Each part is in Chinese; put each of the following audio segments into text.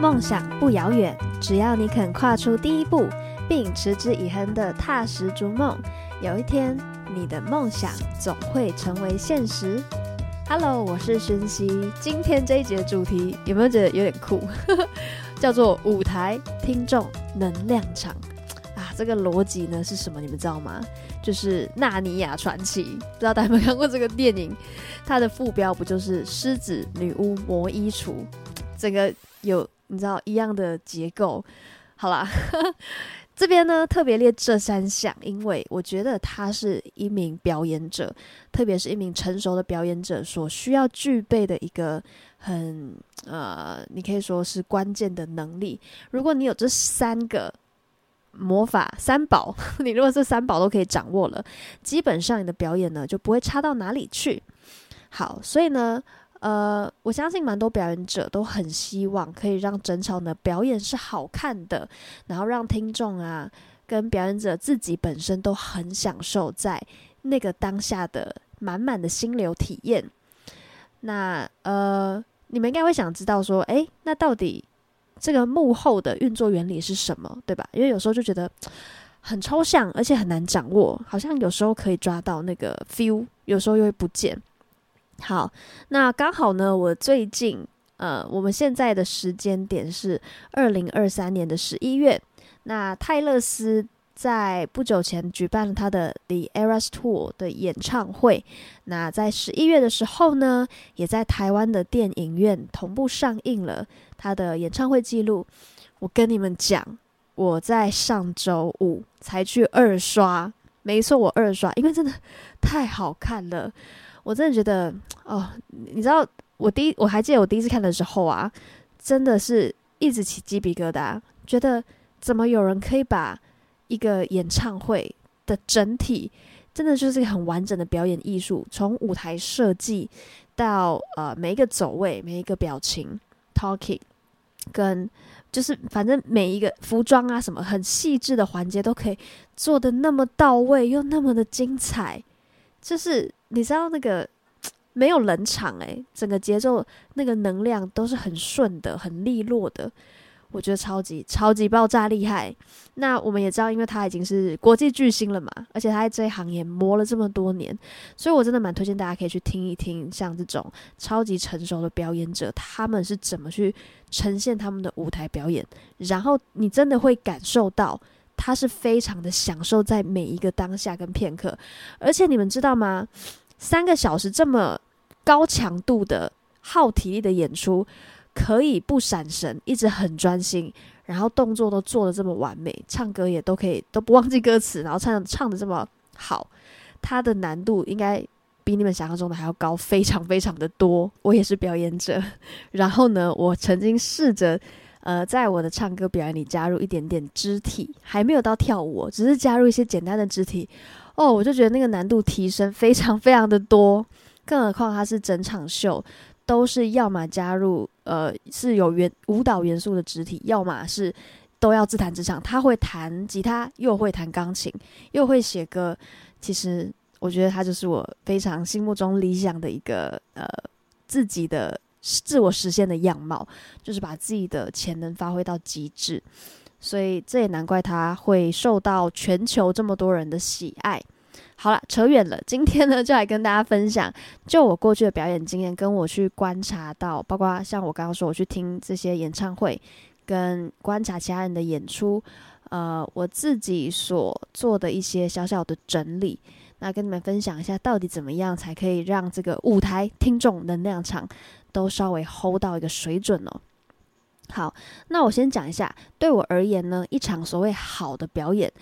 梦想不遥远，只要你肯跨出第一步，并持之以恒的踏实逐梦，有一天你的梦想总会成为现实。Hello，我是薰希，今天这一集的主题有没有觉得有点酷？叫做舞台听众能量场啊！这个逻辑呢是什么？你们知道吗？就是《纳尼亚传奇》，不知道大家有没有看过这个电影？它的副标不就是狮子、女巫、魔衣橱？整个有你知道一样的结构。好啦，这边呢特别列这三项，因为我觉得他是一名表演者，特别是一名成熟的表演者所需要具备的一个很呃，你可以说是关键的能力。如果你有这三个。魔法三宝，你如果这三宝都可以掌握了，基本上你的表演呢就不会差到哪里去。好，所以呢，呃，我相信蛮多表演者都很希望可以让整场的表演是好看的，然后让听众啊跟表演者自己本身都很享受在那个当下的满满的心流体验。那呃，你们应该会想知道说，诶，那到底？这个幕后的运作原理是什么，对吧？因为有时候就觉得很抽象，而且很难掌握，好像有时候可以抓到那个 feel，有时候又会不见。好，那刚好呢，我最近呃，我们现在的时间点是二零二三年的十一月，那泰勒斯。在不久前举办了他的 The Eras Tour 的演唱会，那在十一月的时候呢，也在台湾的电影院同步上映了他的演唱会记录。我跟你们讲，我在上周五才去二刷，没错，我二刷，因为真的太好看了。我真的觉得，哦，你知道，我第一我还记得我第一次看的时候啊，真的是一直起鸡皮疙瘩，觉得怎么有人可以把。一个演唱会的整体，真的就是一个很完整的表演艺术，从舞台设计到呃每一个走位、每一个表情、talking，跟就是反正每一个服装啊什么很细致的环节都可以做的那么到位，又那么的精彩。就是你知道那个 没有冷场诶，整个节奏那个能量都是很顺的、很利落的。我觉得超级超级爆炸厉害。那我们也知道，因为他已经是国际巨星了嘛，而且他在这一行也磨了这么多年，所以我真的蛮推荐大家可以去听一听，像这种超级成熟的表演者，他们是怎么去呈现他们的舞台表演，然后你真的会感受到他是非常的享受在每一个当下跟片刻。而且你们知道吗？三个小时这么高强度的耗体力的演出。可以不闪神，一直很专心，然后动作都做得这么完美，唱歌也都可以都不忘记歌词，然后唱唱得这么好，它的难度应该比你们想象中的还要高，非常非常的多。我也是表演者，然后呢，我曾经试着呃，在我的唱歌表演里加入一点点肢体，还没有到跳舞，只是加入一些简单的肢体。哦，我就觉得那个难度提升非常非常的多，更何况它是整场秀。都是要么加入呃是有元舞蹈元素的肢体，要么是都要自弹自唱。他会弹吉他，又会弹钢琴，又会写歌。其实我觉得他就是我非常心目中理想的一个呃自己的自我实现的样貌，就是把自己的潜能发挥到极致。所以这也难怪他会受到全球这么多人的喜爱。好了，扯远了。今天呢，就来跟大家分享，就我过去的表演经验，跟我去观察到，包括像我刚刚说，我去听这些演唱会，跟观察其他人的演出，呃，我自己所做的一些小小的整理，那跟你们分享一下，到底怎么样才可以让这个舞台听众能量场都稍微 hold 到一个水准哦。好，那我先讲一下，对我而言呢，一场所谓好的表演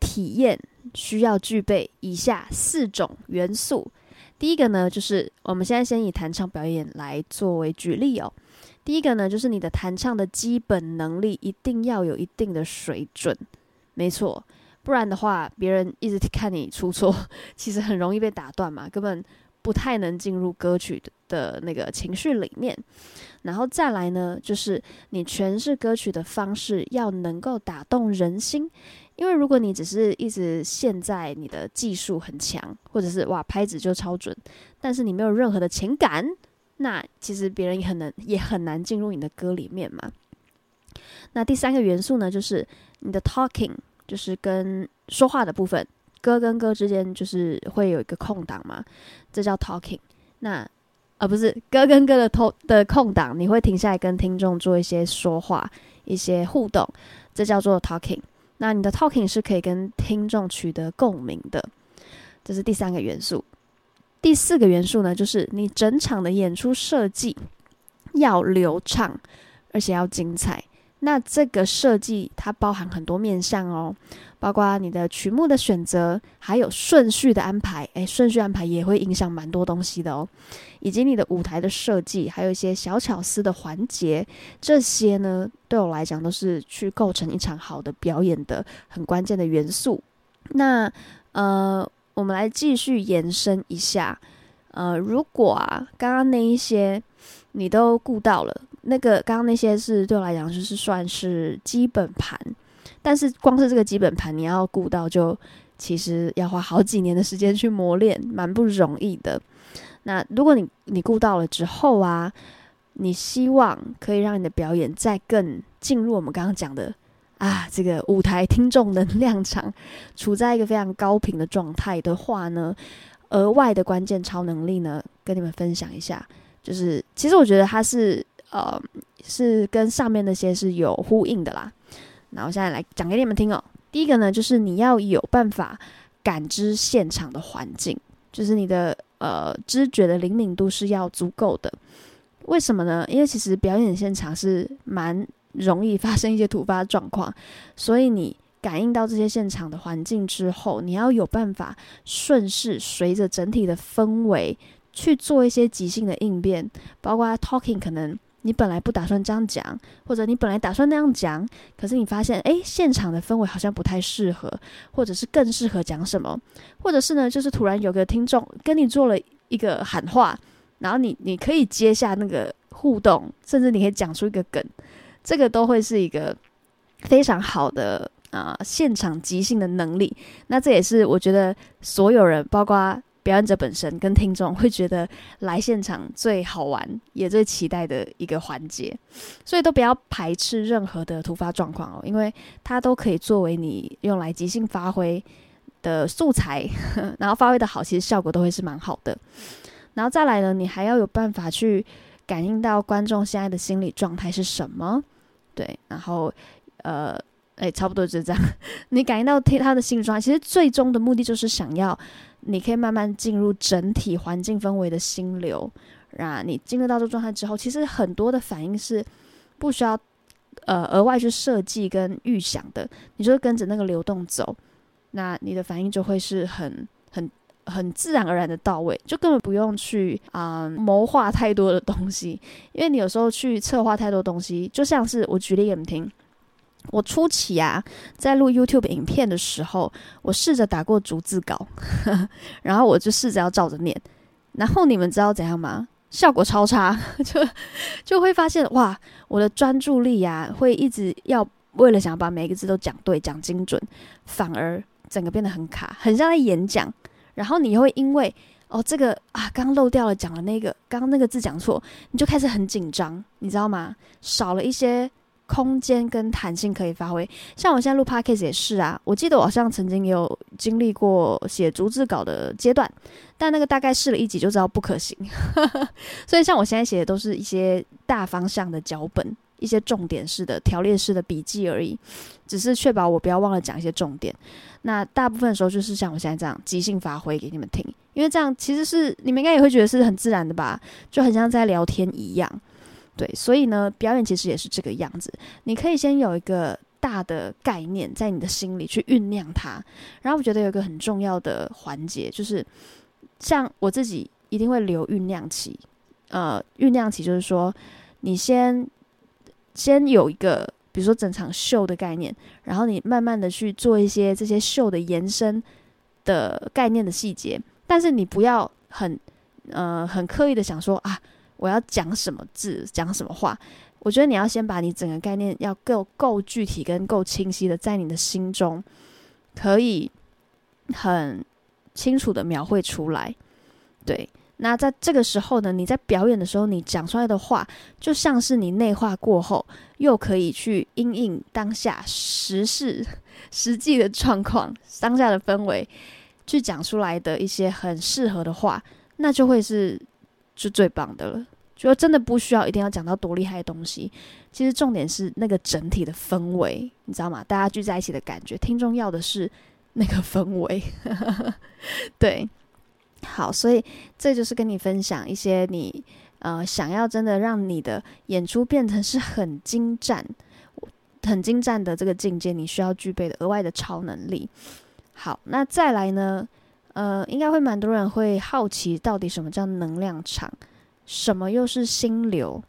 体验。需要具备以下四种元素。第一个呢，就是我们现在先以弹唱表演来作为举例哦。第一个呢，就是你的弹唱的基本能力一定要有一定的水准，没错，不然的话，别人一直看你出错，其实很容易被打断嘛，根本不太能进入歌曲的的那个情绪里面。然后再来呢，就是你诠释歌曲的方式要能够打动人心。因为如果你只是一直陷在你的技术很强，或者是哇拍子就超准，但是你没有任何的情感，那其实别人也很难也很难进入你的歌里面嘛。那第三个元素呢，就是你的 talking，就是跟说话的部分，歌跟歌之间就是会有一个空档嘛，这叫 talking。那呃，不是歌跟歌的头的空档，你会停下来跟听众做一些说话、一些互动，这叫做 talking。那你的 talking 是可以跟听众取得共鸣的，这是第三个元素。第四个元素呢，就是你整场的演出设计要流畅，而且要精彩。那这个设计它包含很多面向哦，包括你的曲目的选择，还有顺序的安排。诶，顺序安排也会影响蛮多东西的哦，以及你的舞台的设计，还有一些小巧思的环节，这些呢，对我来讲都是去构成一场好的表演的很关键的元素。那呃，我们来继续延伸一下，呃，如果啊，刚刚那一些你都顾到了。那个刚刚那些是对我来讲就是算是基本盘，但是光是这个基本盘你要顾到，就其实要花好几年的时间去磨练，蛮不容易的。那如果你你顾到了之后啊，你希望可以让你的表演再更进入我们刚刚讲的啊这个舞台听众能量场，处在一个非常高频的状态的话呢，额外的关键超能力呢，跟你们分享一下，就是其实我觉得它是。呃，是跟上面那些是有呼应的啦。那我现在来讲给你们听哦。第一个呢，就是你要有办法感知现场的环境，就是你的呃知觉的灵敏度是要足够的。为什么呢？因为其实表演现场是蛮容易发生一些突发状况，所以你感应到这些现场的环境之后，你要有办法顺势随着整体的氛围去做一些即兴的应变，包括 talking 可能。你本来不打算这样讲，或者你本来打算那样讲，可是你发现，诶，现场的氛围好像不太适合，或者是更适合讲什么，或者是呢，就是突然有个听众跟你做了一个喊话，然后你你可以接下那个互动，甚至你可以讲出一个梗，这个都会是一个非常好的啊、现场即兴的能力。那这也是我觉得所有人，包括。表演者本身跟听众会觉得来现场最好玩，也最期待的一个环节，所以都不要排斥任何的突发状况哦，因为它都可以作为你用来即兴发挥的素材，然后发挥的好，其实效果都会是蛮好的。然后再来呢，你还要有办法去感应到观众现在的心理状态是什么，对，然后呃，哎，差不多就这样，你感应到他他的心状态，其实最终的目的就是想要。你可以慢慢进入整体环境氛围的心流，啊，你进入到这状态之后，其实很多的反应是不需要呃额外去设计跟预想的，你就跟着那个流动走，那你的反应就会是很很很自然而然的到位，就根本不用去啊、谋划太多的东西，因为你有时候去策划太多东西，就像是我举例给你们听。我初期啊，在录 YouTube 影片的时候，我试着打过逐字稿，呵呵，然后我就试着要照着念，然后你们知道怎样吗？效果超差，就就会发现哇，我的专注力呀、啊，会一直要为了想把每个字都讲对、讲精准，反而整个变得很卡，很像在演讲。然后你会因为哦这个啊，刚漏掉了讲了那个，刚刚那个字讲错，你就开始很紧张，你知道吗？少了一些。空间跟弹性可以发挥，像我现在录 podcast 也是啊。我记得我好像曾经也有经历过写逐字稿的阶段，但那个大概试了一集就知道不可行。所以像我现在写的都是一些大方向的脚本，一些重点式的条列式的笔记而已，只是确保我不要忘了讲一些重点。那大部分的时候就是像我现在这样即兴发挥给你们听，因为这样其实是你们应该也会觉得是很自然的吧，就很像在聊天一样。对，所以呢，表演其实也是这个样子。你可以先有一个大的概念在你的心里去酝酿它，然后我觉得有一个很重要的环节，就是像我自己一定会留酝酿期。呃，酝酿期就是说，你先先有一个，比如说整场秀的概念，然后你慢慢的去做一些这些秀的延伸的概念的细节，但是你不要很呃很刻意的想说啊。我要讲什么字，讲什么话？我觉得你要先把你整个概念要够够具体跟够清晰的，在你的心中可以很清楚的描绘出来。对，那在这个时候呢，你在表演的时候，你讲出来的话，就像是你内化过后，又可以去因应当下时事、实际的状况、当下的氛围，去讲出来的一些很适合的话，那就会是是最棒的了。就真的不需要一定要讲到多厉害的东西，其实重点是那个整体的氛围，你知道吗？大家聚在一起的感觉，听众要的是那个氛围，对。好，所以这就是跟你分享一些你呃想要真的让你的演出变成是很精湛、很精湛的这个境界，你需要具备的额外的超能力。好，那再来呢？呃，应该会蛮多人会好奇，到底什么叫能量场？什么又是心流？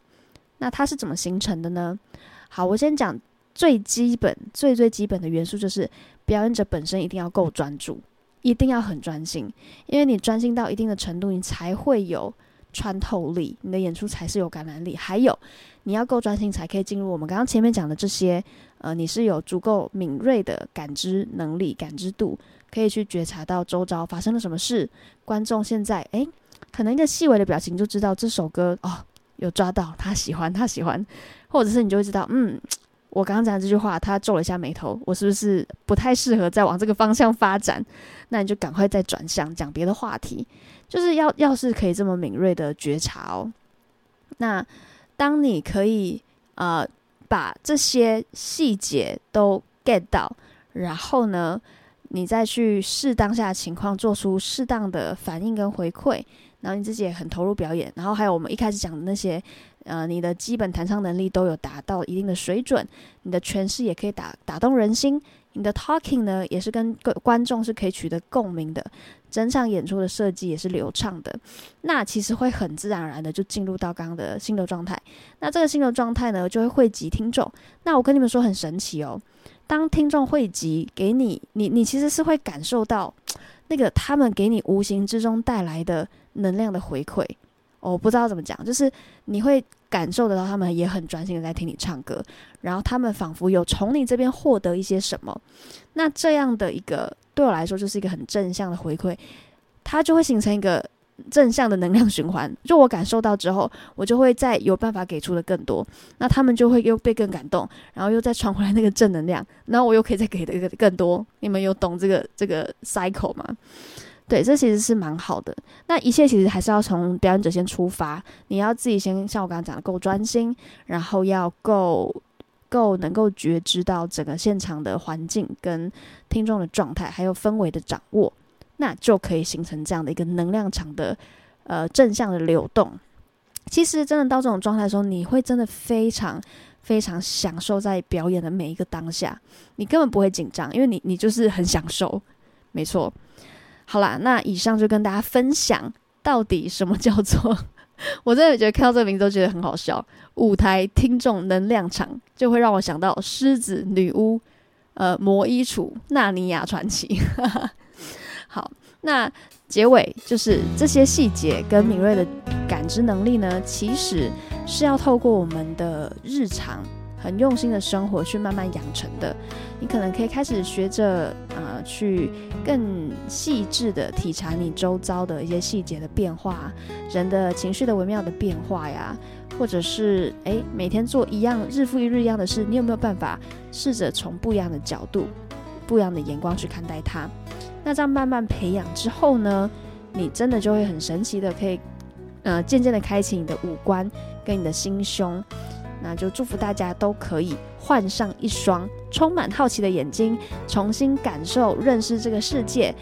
那它是怎么形成的呢？好，我先讲最基本、最最基本的元素，就是表演者本身一定要够专注。一定要很专心，因为你专心到一定的程度，你才会有穿透力，你的演出才是有感染力。还有，你要够专心，才可以进入我们刚刚前面讲的这些。呃，你是有足够敏锐的感知能力、感知度，可以去觉察到周遭发生了什么事。观众现在，诶，可能一个细微的表情就知道这首歌哦，有抓到他喜欢，他喜欢，或者是你就会知道，嗯。我刚刚讲的这句话，他皱了一下眉头。我是不是不太适合再往这个方向发展？那你就赶快再转向讲别的话题。就是要要是可以这么敏锐的觉察哦。那当你可以呃把这些细节都 get 到，然后呢，你再去试当下的情况，做出适当的反应跟回馈，然后你自己也很投入表演。然后还有我们一开始讲的那些。呃，你的基本弹唱能力都有达到一定的水准，你的诠释也可以打打动人心，你的 talking 呢也是跟观观众是可以取得共鸣的，整场演出的设计也是流畅的，那其实会很自然而然的就进入到刚刚的心流状态。那这个心流状态呢，就会汇集听众。那我跟你们说很神奇哦，当听众汇集给你，你你其实是会感受到 那个他们给你无形之中带来的能量的回馈。我不知道怎么讲，就是你会感受得到他们也很专心的在听你唱歌，然后他们仿佛有从你这边获得一些什么。那这样的一个对我来说就是一个很正向的回馈，它就会形成一个正向的能量循环。就我感受到之后，我就会再有办法给出的更多，那他们就会又被更感动，然后又再传回来那个正能量，然后我又可以再给的更多。你们有懂这个这个 cycle 吗？对，这其实是蛮好的。那一切其实还是要从表演者先出发，你要自己先像我刚刚讲的够专心，然后要够够能够觉知到整个现场的环境跟听众的状态，还有氛围的掌握，那就可以形成这样的一个能量场的呃正向的流动。其实真的到这种状态的时候，你会真的非常非常享受在表演的每一个当下，你根本不会紧张，因为你你就是很享受，没错。好啦，那以上就跟大家分享到底什么叫做，我真的觉得看到这个名字都觉得很好笑。舞台听众能量场就会让我想到狮子、女巫、呃，魔衣橱、纳尼亚传奇。好，那结尾就是这些细节跟敏锐的感知能力呢，其实是要透过我们的日常。很用心的生活去慢慢养成的，你可能可以开始学着呃，去更细致的体察你周遭的一些细节的变化，人的情绪的微妙的变化呀，或者是诶，每天做一样日复一日一样的事，你有没有办法试着从不一样的角度、不一样的眼光去看待它？那这样慢慢培养之后呢，你真的就会很神奇的可以呃，渐渐的开启你的五官跟你的心胸。那就祝福大家都可以换上一双充满好奇的眼睛，重新感受、认识这个世界。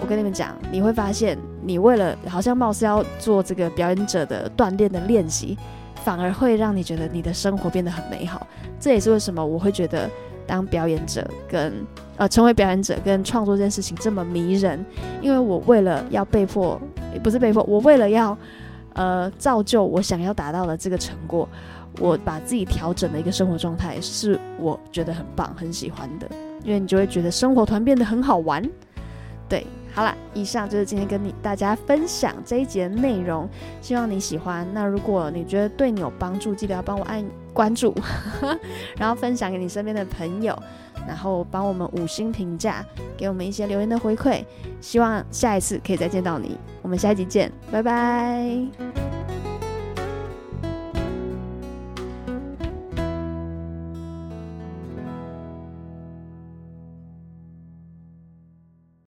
我跟你们讲，你会发现，你为了好像貌似要做这个表演者的锻炼的练习，反而会让你觉得你的生活变得很美好。这也是为什么我会觉得当表演者跟呃成为表演者跟创作这件事情这么迷人，因为我为了要被迫，不是被迫，我为了要呃造就我想要达到的这个成果。我把自己调整的一个生活状态，是我觉得很棒、很喜欢的，因为你就会觉得生活团变得很好玩。对，好啦，以上就是今天跟你大家分享这一节的内容，希望你喜欢。那如果你觉得对你有帮助，记得要帮我按关注，然后分享给你身边的朋友。然后帮我们五星评价，给我们一些留言的回馈。希望下一次可以再见到你，我们下一集见，拜拜。